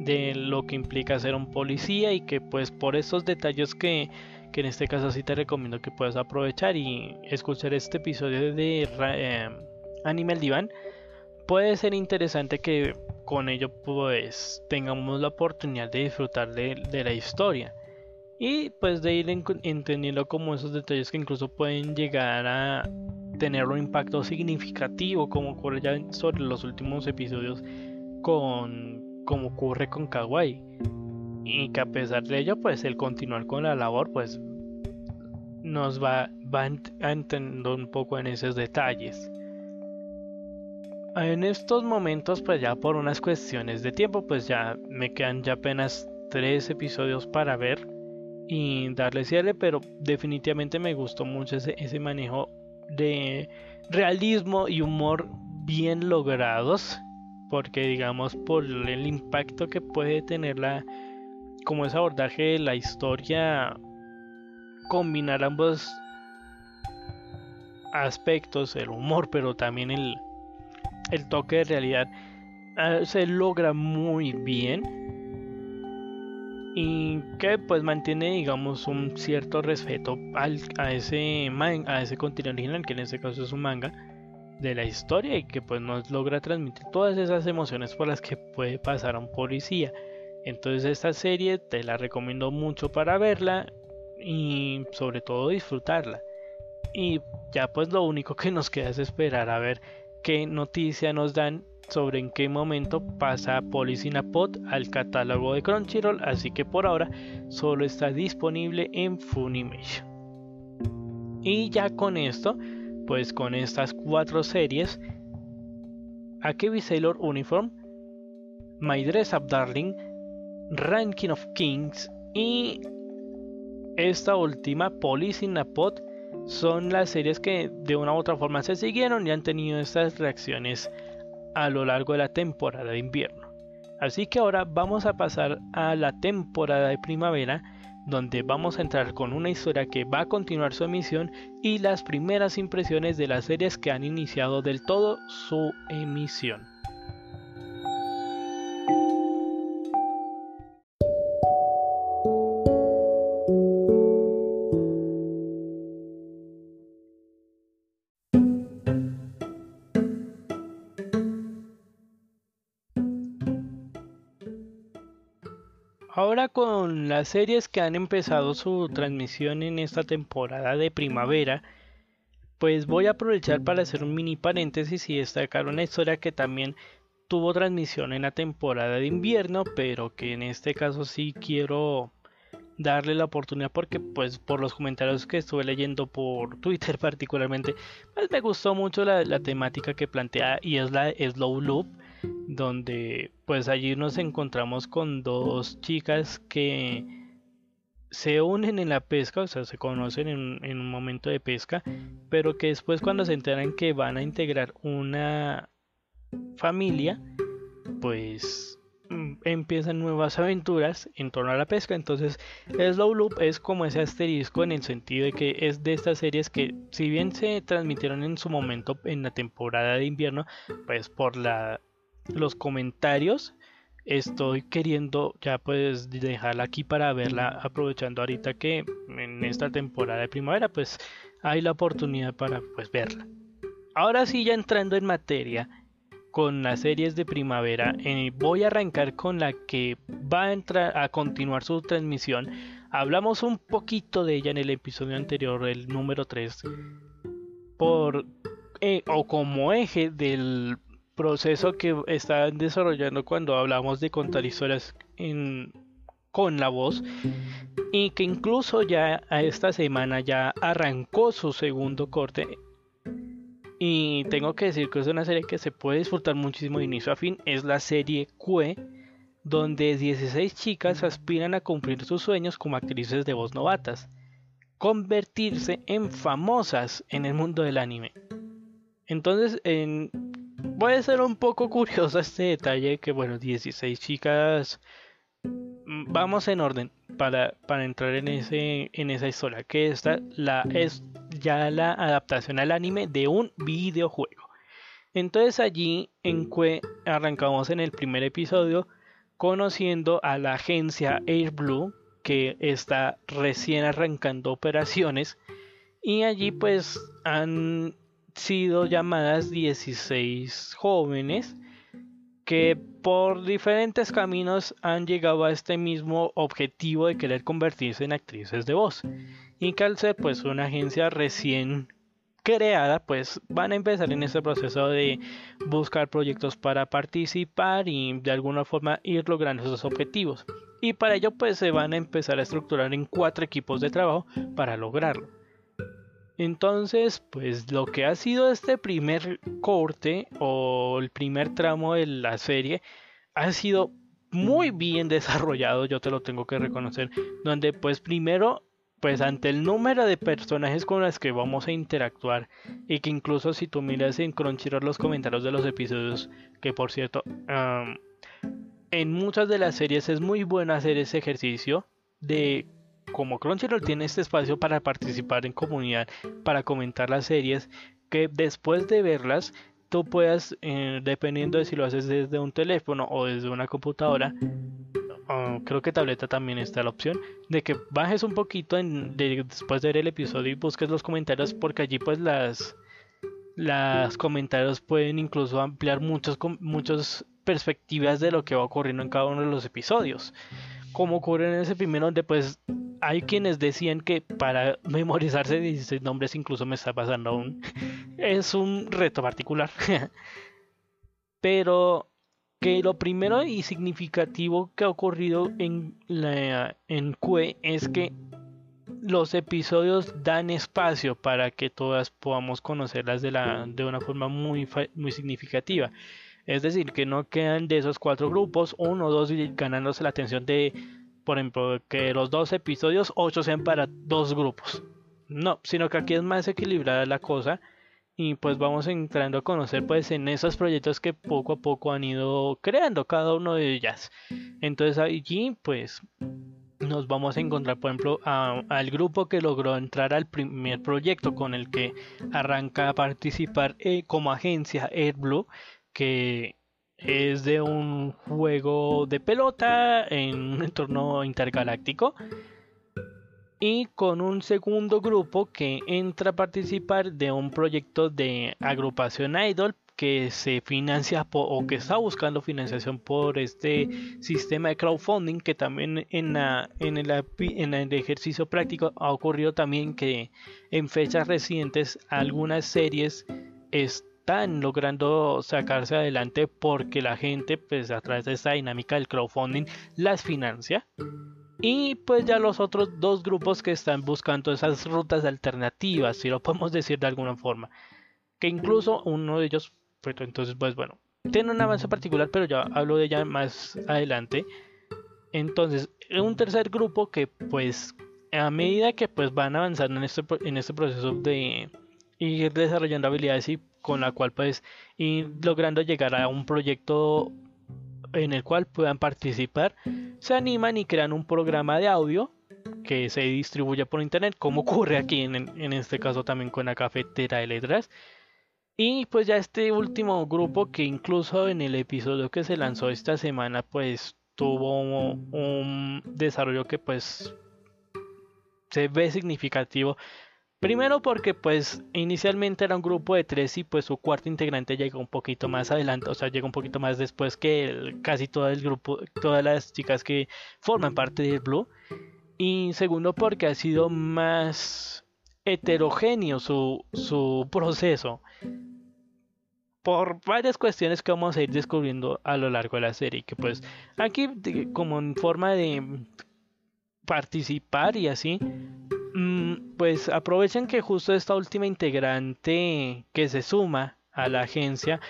de lo que implica ser un policía y que pues por esos detalles que, que en este caso sí te recomiendo que puedas aprovechar y escuchar este episodio de eh, Anime el Diván puede ser interesante que con ello pues tengamos la oportunidad de disfrutar de, la historia y pues de ir entendiendo como esos detalles que incluso pueden llegar a tener un impacto significativo como ocurre ya sobre los últimos episodios con como ocurre con Kawaii. Y que a pesar de ello pues el continuar con la labor pues nos va, va un poco en esos detalles. En estos momentos, pues ya por unas cuestiones de tiempo, pues ya me quedan ya apenas tres episodios para ver y darle cierre, pero definitivamente me gustó mucho ese, ese manejo de realismo y humor bien logrados, porque digamos por el impacto que puede tener la, como ese abordaje de la historia, combinar ambos aspectos, el humor, pero también el el toque de realidad ah, se logra muy bien y que pues mantiene digamos un cierto respeto al, a ese a ese contenido original que en este caso es un manga de la historia y que pues nos logra transmitir todas esas emociones por las que puede pasar a un policía. Entonces esta serie te la recomiendo mucho para verla y sobre todo disfrutarla. Y ya pues lo único que nos queda es esperar a ver qué noticia nos dan sobre en qué momento pasa Pod al catálogo de Crunchyroll, así que por ahora solo está disponible en Funimation. Y ya con esto, pues con estas cuatro series, Akebi Sailor Uniform, My Dress Up Darling, Ranking of Kings y esta última, in son las series que de una u otra forma se siguieron y han tenido estas reacciones a lo largo de la temporada de invierno. Así que ahora vamos a pasar a la temporada de primavera, donde vamos a entrar con una historia que va a continuar su emisión y las primeras impresiones de las series que han iniciado del todo su emisión. Las series que han empezado su transmisión en esta temporada de primavera, pues voy a aprovechar para hacer un mini paréntesis y destacar una historia que también tuvo transmisión en la temporada de invierno, pero que en este caso sí quiero darle la oportunidad porque pues por los comentarios que estuve leyendo por Twitter [LAUGHS] particularmente, pues me gustó mucho la, temática que plantea y es la Slow Loop donde pues allí nos encontramos con dos chicas que se unen en la pesca, o sea, se conocen en, en, un momento de pesca, pero que después cuando se enteran que van a integrar una familia, pues empiezan nuevas aventuras en torno a la pesca. Entonces, Slow Loop es como ese asterisco en el sentido de que es de estas series que, si bien se transmitieron en su momento en la temporada de invierno, pues por la los comentarios. Estoy queriendo ya pues dejarla aquí para verla aprovechando ahorita que en esta temporada de primavera pues hay la oportunidad para pues verla. Ahora sí ya entrando en materia con las series de primavera eh, voy a arrancar con la que va a entrar a continuar su transmisión. Hablamos un poquito de ella en el episodio anterior, el número 3, por eh, o como eje del proceso que están desarrollando cuando hablamos de contar historias con la voz y que incluso ya a esta semana ya arrancó su segundo corte y tengo que decir que es una serie que se puede disfrutar muchísimo de inicio a fin. Es la serie Cue donde 16 chicas aspiran a cumplir sus sueños como actrices de voz novatas convertirse en famosas en el mundo del anime. Entonces en puede ser un poco curioso este detalle que bueno, 16 chicas mm, vamos en orden para, para entrar en ese en esa historia, que esta la es ya la adaptación al anime de un videojuego. Entonces allí en que arrancamos en el primer episodio conociendo a la agencia Airblue que está recién arrancando operaciones y allí pues han sido llamadas 16 jóvenes que por diferentes caminos han llegado a este mismo objetivo de querer convertirse en actrices de voz. Y que al ser pues una agencia recién creada, pues van a empezar en este proceso de buscar proyectos para participar y de alguna forma ir logrando esos objetivos. Y para ello pues se van a empezar a estructurar en cuatro equipos de trabajo para lograrlo. Entonces, pues lo que ha sido este primer corte o el primer tramo de la serie ha sido muy bien [LAUGHS] desarrollado, yo te lo tengo que reconocer, donde pues primero pues ante el número de personajes con los que vamos a interactuar y que incluso si tú miras en Crunchyroll los comentarios de los episodios, que por cierto, en muchas de las series es muy bueno hacer ese ejercicio de como Crunchyroll tiene este espacio para participar en comunidad, para comentar las series, que después de verlas tú puedas, eh, dependiendo de si lo haces desde un teléfono o desde una computadora, creo que tableta también está la opción, de que bajes un poquito después de ver el episodio y busques los comentarios, porque allí pues las, las comentarios pueden incluso ampliar muchos, muchas perspectivas de lo que va ocurriendo en cada uno de los episodios. Como ocurre en ese primero donde pues hay quienes decían que para [LAUGHS] memorizarse 16 nombres incluso me está pasando aún. [LAUGHS] es un reto particular. [LAUGHS] Pero que lo primero y significativo que ha ocurrido en, la, en QE es que los episodios dan espacio para que todas podamos conocerlas de, la, de una forma muy, muy significativa. Es decir, que no quedan de esos cuatro grupos uno o dos ganándose la atención de por ejemplo, que los dos episodios, ocho sean para dos grupos. No, sino que aquí es más equilibrada la cosa y pues vamos entrando a conocer pues en esos proyectos que poco a poco han ido creando cada uno de ellas. Entonces allí pues nos vamos a encontrar por ejemplo al grupo que logró entrar al primer proyecto con el que arranca a participar eh, como agencia AirBlue que es de un juego de pelota en un entorno intergaláctico y con un segundo grupo que entra a participar de un proyecto de agrupación idol que se financia o que está buscando financiación por este sistema de crowdfunding que también en, en, el, en el ejercicio práctico ha ocurrido también que en fechas recientes algunas series están logrando sacarse adelante porque la gente, pues a través de esta dinámica del crowdfunding, las financia. Y pues ya los otros dos grupos que están buscando esas rutas alternativas, si lo podemos decir de alguna forma. Que incluso uno de ellos, pues entonces, pues bueno, tiene un avance particular, pero ya hablo de ella más adelante. Entonces, un tercer grupo que pues a medida que pues van avanzando en este, en este proceso de ir desarrollando habilidades y con la cual pues ir logrando llegar a un proyecto en el cual puedan participar, se animan y crean un programa de audio que se distribuye por internet, como [LAUGHS] ocurre aquí en, en este caso también con la cafetera de letras. Y pues ya este último grupo que incluso en el episodio que se lanzó esta semana pues tuvo un desarrollo que pues se ve significativo Primero porque pues inicialmente era un grupo de tres y pues su cuarto integrante llegó un poquito más adelante, o sea, llegó un poquito más después que casi todo el grupo, todas las chicas que forman parte del Blue. Y segundo porque ha sido más heterogéneo su, su proceso. Por varias cuestiones que vamos a ir descubriendo a lo largo de la serie. Que pues aquí como en forma de participar y así pues aprovechan que justo esta última integrante que se suma a la agencia,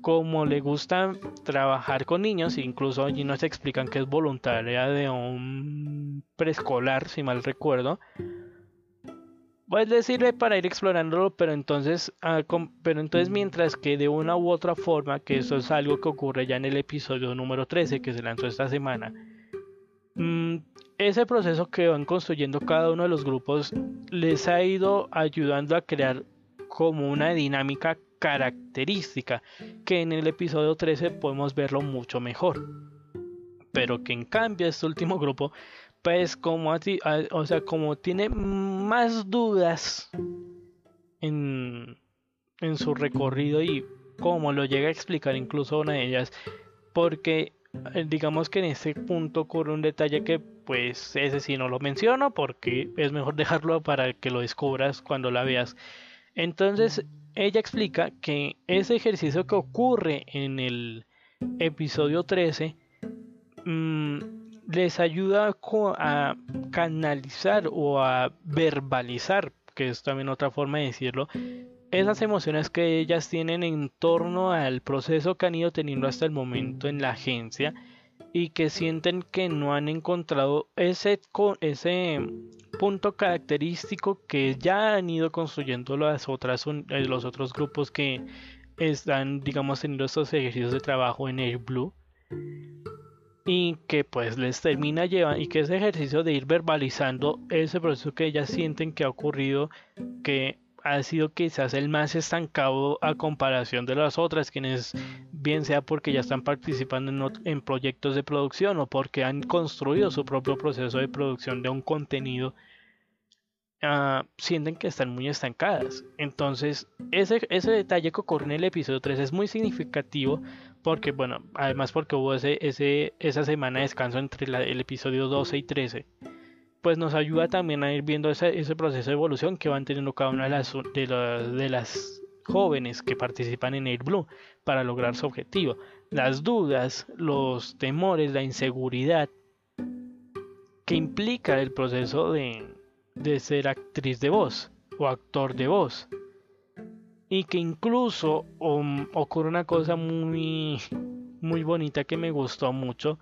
como le gusta trabajar con niños, incluso allí nos explican que es voluntaria de un preescolar, si mal recuerdo, Pues le sirve para ir explorándolo, pero entonces, ah, pero entonces mientras que de una u otra forma, que eso es algo que ocurre ya en el episodio número 13 que se lanzó esta semana, mm, ese proceso que van construyendo cada uno de los grupos les ha ido ayudando a crear como una dinámica característica que en el episodio 13 podemos verlo mucho mejor. Pero que en cambio este último grupo pues como así, o sea, como tiene más dudas en, en su recorrido y como lo llega a explicar incluso una de ellas, porque digamos que en este punto ocurre un detalle que pues ese sí no lo menciono porque es mejor [LAUGHS] dejarlo para que lo descubras cuando la veas. Entonces ella explica que ese ejercicio que ocurre en el episodio 13 les ayuda a canalizar o a verbalizar, que es también otra forma de decirlo, esas emociones que ellas tienen en torno al proceso que han ido teniendo hasta el momento en la agencia y que sienten que no han encontrado ese, ese punto característico que ya han ido construyendo las otras, eh, los otros grupos que están, digamos, teniendo estos ejercicios de trabajo en Air Blue y que pues les termina llevando y que ese ejercicio de ir verbalizando ese proceso que ellas sienten que ha ocurrido que ha sido quizás el más estancado a comparación de las otras quienes bien sea porque ya están participando en, proyectos de producción o porque han construido su propio proceso de producción de un contenido uh, sienten que están muy estancadas. Entonces ese, ese detalle que ocurre en el episodio 3 es muy significativo porque, bueno, además porque hubo ese, ese, esa semana de descanso entre el episodio 12 y 13, pues nos ayuda también a ir viendo ese, ese proceso de evolución que van teniendo cada una de las, de, de las jóvenes que participan en Air Blue para lograr su objetivo. Las dudas, los temores, la inseguridad que implica el proceso de, de ser actriz de voz o actor de voz y que incluso um, ocurre una cosa muy muy bonita que me gustó mucho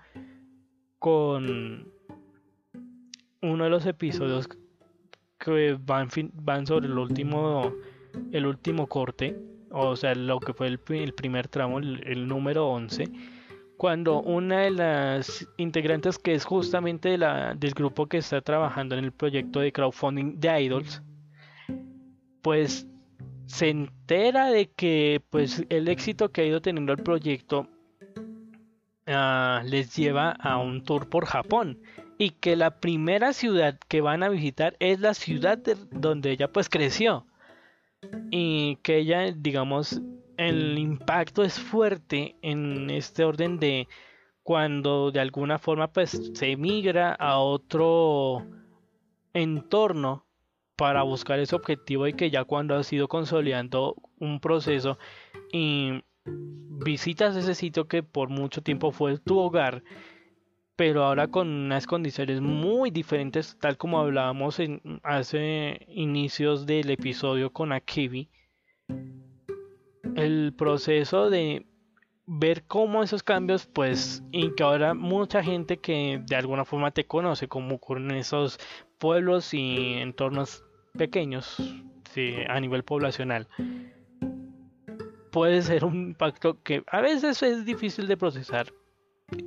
con uno de los episodios que van, van sobre el último el último corte o sea lo que fue el, primer tramo el, número 11 cuando una de las integrantes que es justamente la, del grupo que está trabajando en el proyecto de crowdfunding de idols pues se entera de que pues el éxito que ha ido teniendo el proyecto ah, les lleva a un tour por Japón y que la primera ciudad que van a visitar es la ciudad donde ella pues creció. Y que ella digamos el impacto es fuerte en este orden de cuando de alguna forma pues se emigra a otro entorno para buscar ese objetivo y que ya cuando has ido consolidando un proceso y visitas ese sitio que por mucho tiempo fue tu hogar, pero ahora con unas condiciones muy diferentes, tal como hablábamos en hace inicios del episodio con Akibi, el proceso de ver cómo esos cambios, pues, y que ahora mucha gente que de alguna forma te conoce, como ocurren en esos pueblos y entornos pequeños a nivel poblacional puede ser un impacto que a veces es difícil de procesar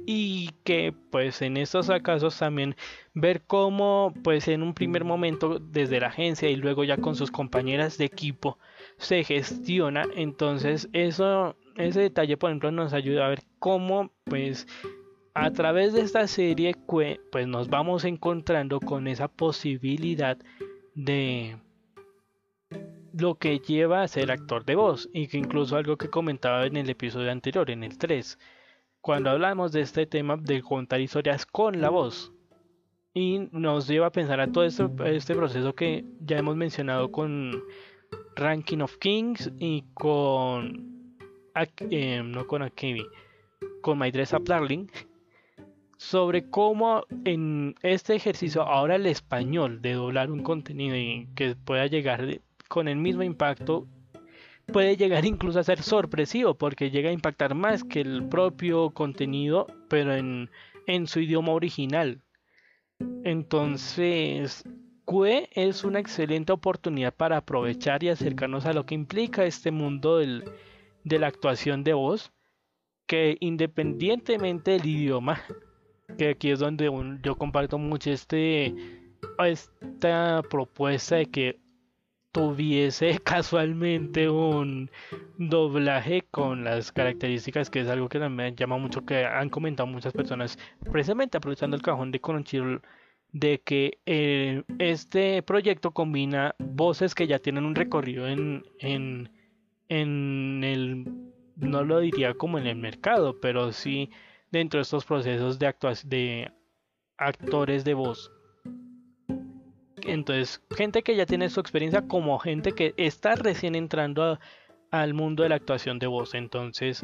y que pues en estos casos también ver cómo pues en un primer momento desde la agencia y luego ya con sus compañeras de equipo se gestiona entonces eso ese detalle por ejemplo nos ayuda a ver cómo pues a través de esta serie pues nos vamos encontrando con esa posibilidad de lo que lleva a ser actor de voz y que incluso algo que comentaba en el episodio anterior, en el 3, cuando hablamos de este tema de contar historias con la voz. Y nos lleva a pensar a todo este, este proceso que ya hemos mencionado con Ranking of Kings y con eh, no con Akemi, con My Dress Darling sobre cómo en este ejercicio ahora el español de doblar un contenido y que pueda llegar con el mismo impacto puede llegar incluso a ser sorpresivo porque llega a impactar más que el propio contenido pero en, en su idioma original. Entonces QE es una excelente oportunidad para aprovechar y acercarnos a lo que implica este mundo del, de la actuación de voz, que independientemente del idioma, que aquí es donde yo comparto mucho este, esta propuesta de que tuviese [LAUGHS] casualmente un doblaje con las características que es algo que también llama mucho que han comentado muchas personas precisamente aprovechando el cajón de Crunchyroll de que eh, este proyecto combina voces que ya tienen un recorrido en, en, en el no lo diría como en el mercado pero sí dentro de estos procesos de actores de voz entonces, gente que ya tiene su experiencia como gente que está recién entrando al mundo de la actuación de voz. Entonces,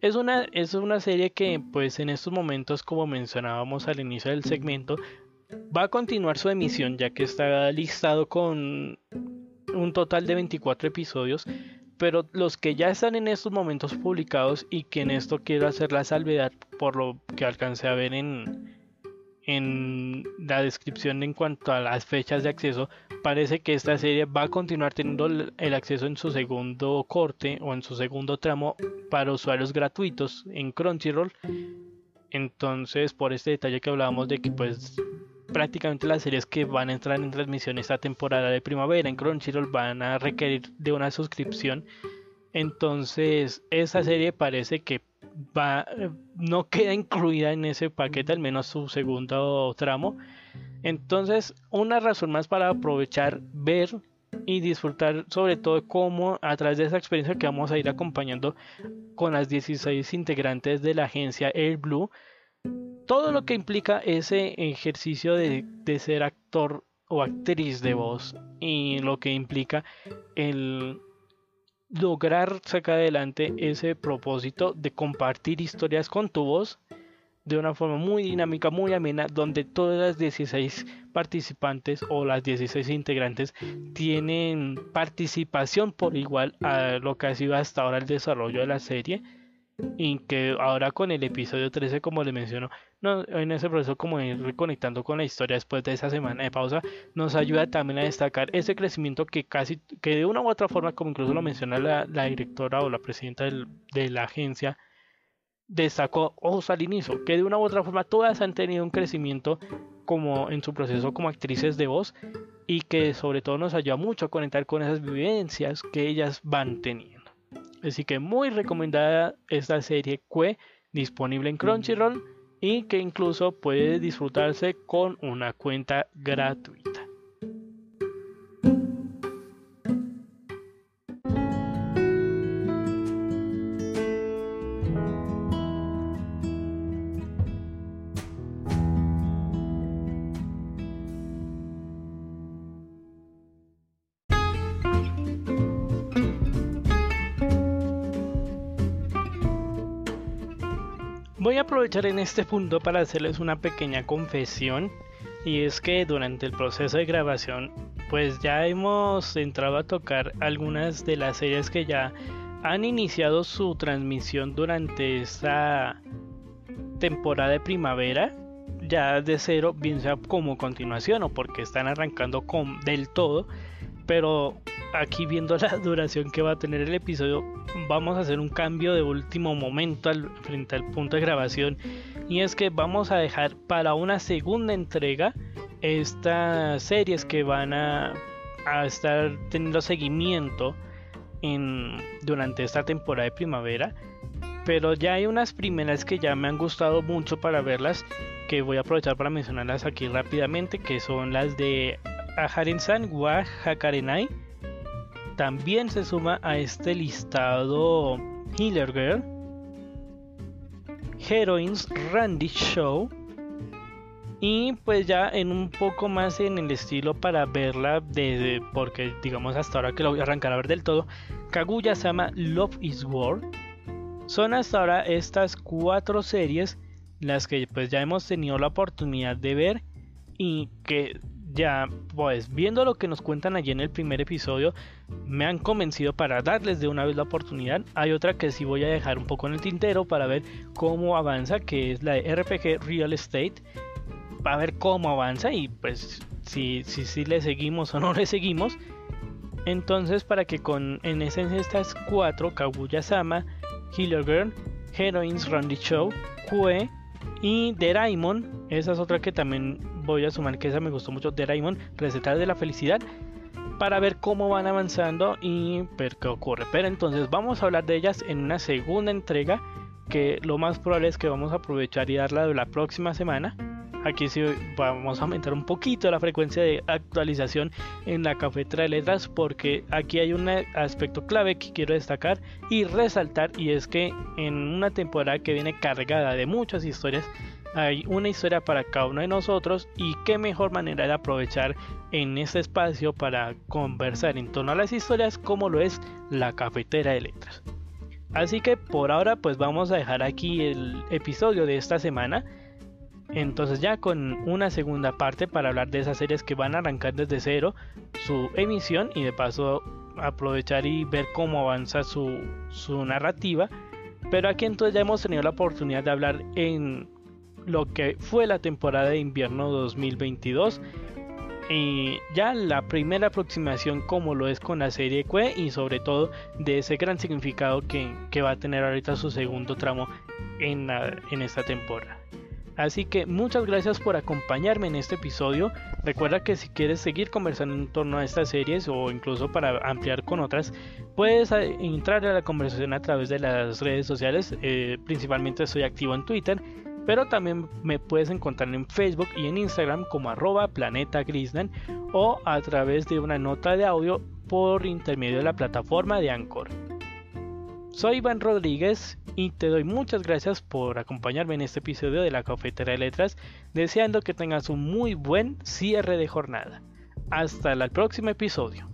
es una, es una serie que, pues, en estos momentos, como mencionábamos al inicio del segmento, va a continuar su emisión, ya que está listado con un total de 24 episodios. Pero los que ya están en estos momentos publicados y que en esto quiero hacer la salvedad por lo que alcancé a ver en, en la descripción en cuanto a las fechas de acceso, parece que esta serie va a continuar teniendo el acceso en su segundo corte o en su segundo tramo para usuarios gratuitos en Crunchyroll. Entonces, por este detalle que hablábamos de que pues prácticamente las series que van a entrar en transmisión esta temporada de primavera en Crunchyroll van a requerir de una suscripción. Entonces, esa serie parece que va, no queda incluida en ese paquete, al menos su segundo tramo. Entonces, una razón más para aprovechar, ver y disfrutar sobre todo cómo a través de esa experiencia que vamos a ir acompañando con las 16 integrantes de la agencia Air Blue, todo lo que implica ese ejercicio de, de ser actor o actriz de voz y lo que implica el lograr sacar adelante ese propósito de compartir historias con tu voz de una forma muy dinámica, muy amena, donde todas las 16 participantes o las 16 integrantes tienen participación por igual a lo que ha sido hasta ahora el desarrollo de la serie y que ahora con el episodio 13 como le menciono no, en ese proceso como ir reconectando con la historia después de esa semana de pausa nos ayuda también a destacar ese crecimiento que casi que de una u otra forma como incluso lo menciona la, directora o la presidenta de la agencia destacó ojos al inicio que de una u otra forma todas han tenido un crecimiento como en su proceso como actrices de voz y que sobre todo nos ayuda mucho a conectar con esas vivencias que ellas van teniendo Así que muy recomendada esta serie Que disponible en Crunchyroll y que incluso puede disfrutarse con una cuenta gratuita. Voy a aprovechar en este punto para hacerles una pequeña confesión y es que durante el proceso de grabación pues ya hemos entrado a tocar algunas de las series que ya han iniciado su transmisión durante esta temporada de primavera ya de cero bien sea como continuación o porque están arrancando con del todo pero aquí viendo la [LAUGHS] duración que va a tener el episodio, vamos a hacer un cambio de último momento al, frente al punto de grabación. Y es que vamos a dejar para una segunda entrega estas series que van a, estar teniendo seguimiento en, durante esta temporada de primavera. Pero ya hay unas primeras que ya me han gustado mucho para verlas, que voy a aprovechar para mencionarlas aquí rápidamente, que son las de Aharen-san wa Hakarenai también se suma a este listado Healer Girl, Heroines Randy Show y pues ya en un poco más en el estilo para verla de, porque digamos hasta ahora que lo voy a arrancar a ver del todo Kaguya Sama Love is War. Son hasta ahora estas cuatro series las que pues ya hemos tenido la oportunidad de ver y que ya, pues viendo lo que nos cuentan allí en el primer episodio, me han convencido para darles de una vez la oportunidad. Hay otra que sí voy a dejar un poco en el tintero para ver cómo avanza, que es la de RPG Real Estate. Para ver cómo avanza y pues si, si, si le seguimos o no le seguimos. Entonces, para que con en esencia estas cuatro, Kaguya-sama, Healer Girl, Heroines Randy Show, Kue y Deraimon, esa es otra que también voy a sumar que esa me gustó mucho, Deraimon, Recetas de la Felicidad, para ver cómo van avanzando y ver qué ocurre. Pero entonces vamos a hablar de ellas en una segunda entrega que lo más probable es que vamos a aprovechar y darla de la próxima semana. Aquí sí vamos a aumentar un poquito la frecuencia de actualización en la cafetera de letras porque aquí hay un aspecto clave que quiero destacar y resaltar y es que en una temporada que viene cargada de muchas historias hay una historia para cada uno de nosotros y qué mejor manera de aprovechar en este espacio para conversar en torno a las historias como lo es la cafetera de letras. Así que por ahora pues vamos a dejar aquí el episodio de esta semana. Entonces ya con una segunda parte para hablar de esas series que van a arrancar desde cero su emisión y de paso aprovechar y ver cómo avanza su, narrativa. Pero aquí entonces ya hemos tenido la oportunidad de hablar en lo que fue la temporada de invierno 2022 y ya la primera aproximación como lo es con la serie Cue y sobre todo de ese gran significado que, va a tener ahorita su segundo tramo en esta temporada. Así que muchas gracias por acompañarme en este episodio. Recuerda que si quieres seguir conversando en torno a estas series o incluso para ampliar con otras, puedes entrar a la conversación a través de las redes sociales. Eh, principalmente estoy activo en Twitter pero también me puedes encontrar en Facebook y en Instagram como arroba planeta o a través de una nota de audio por intermedio de la plataforma de Anchor. Soy Iván Rodríguez y te doy muchas gracias por acompañarme en este episodio de la Cafetera de Letras, deseando que tengas un muy buen cierre de jornada. Hasta el próximo episodio.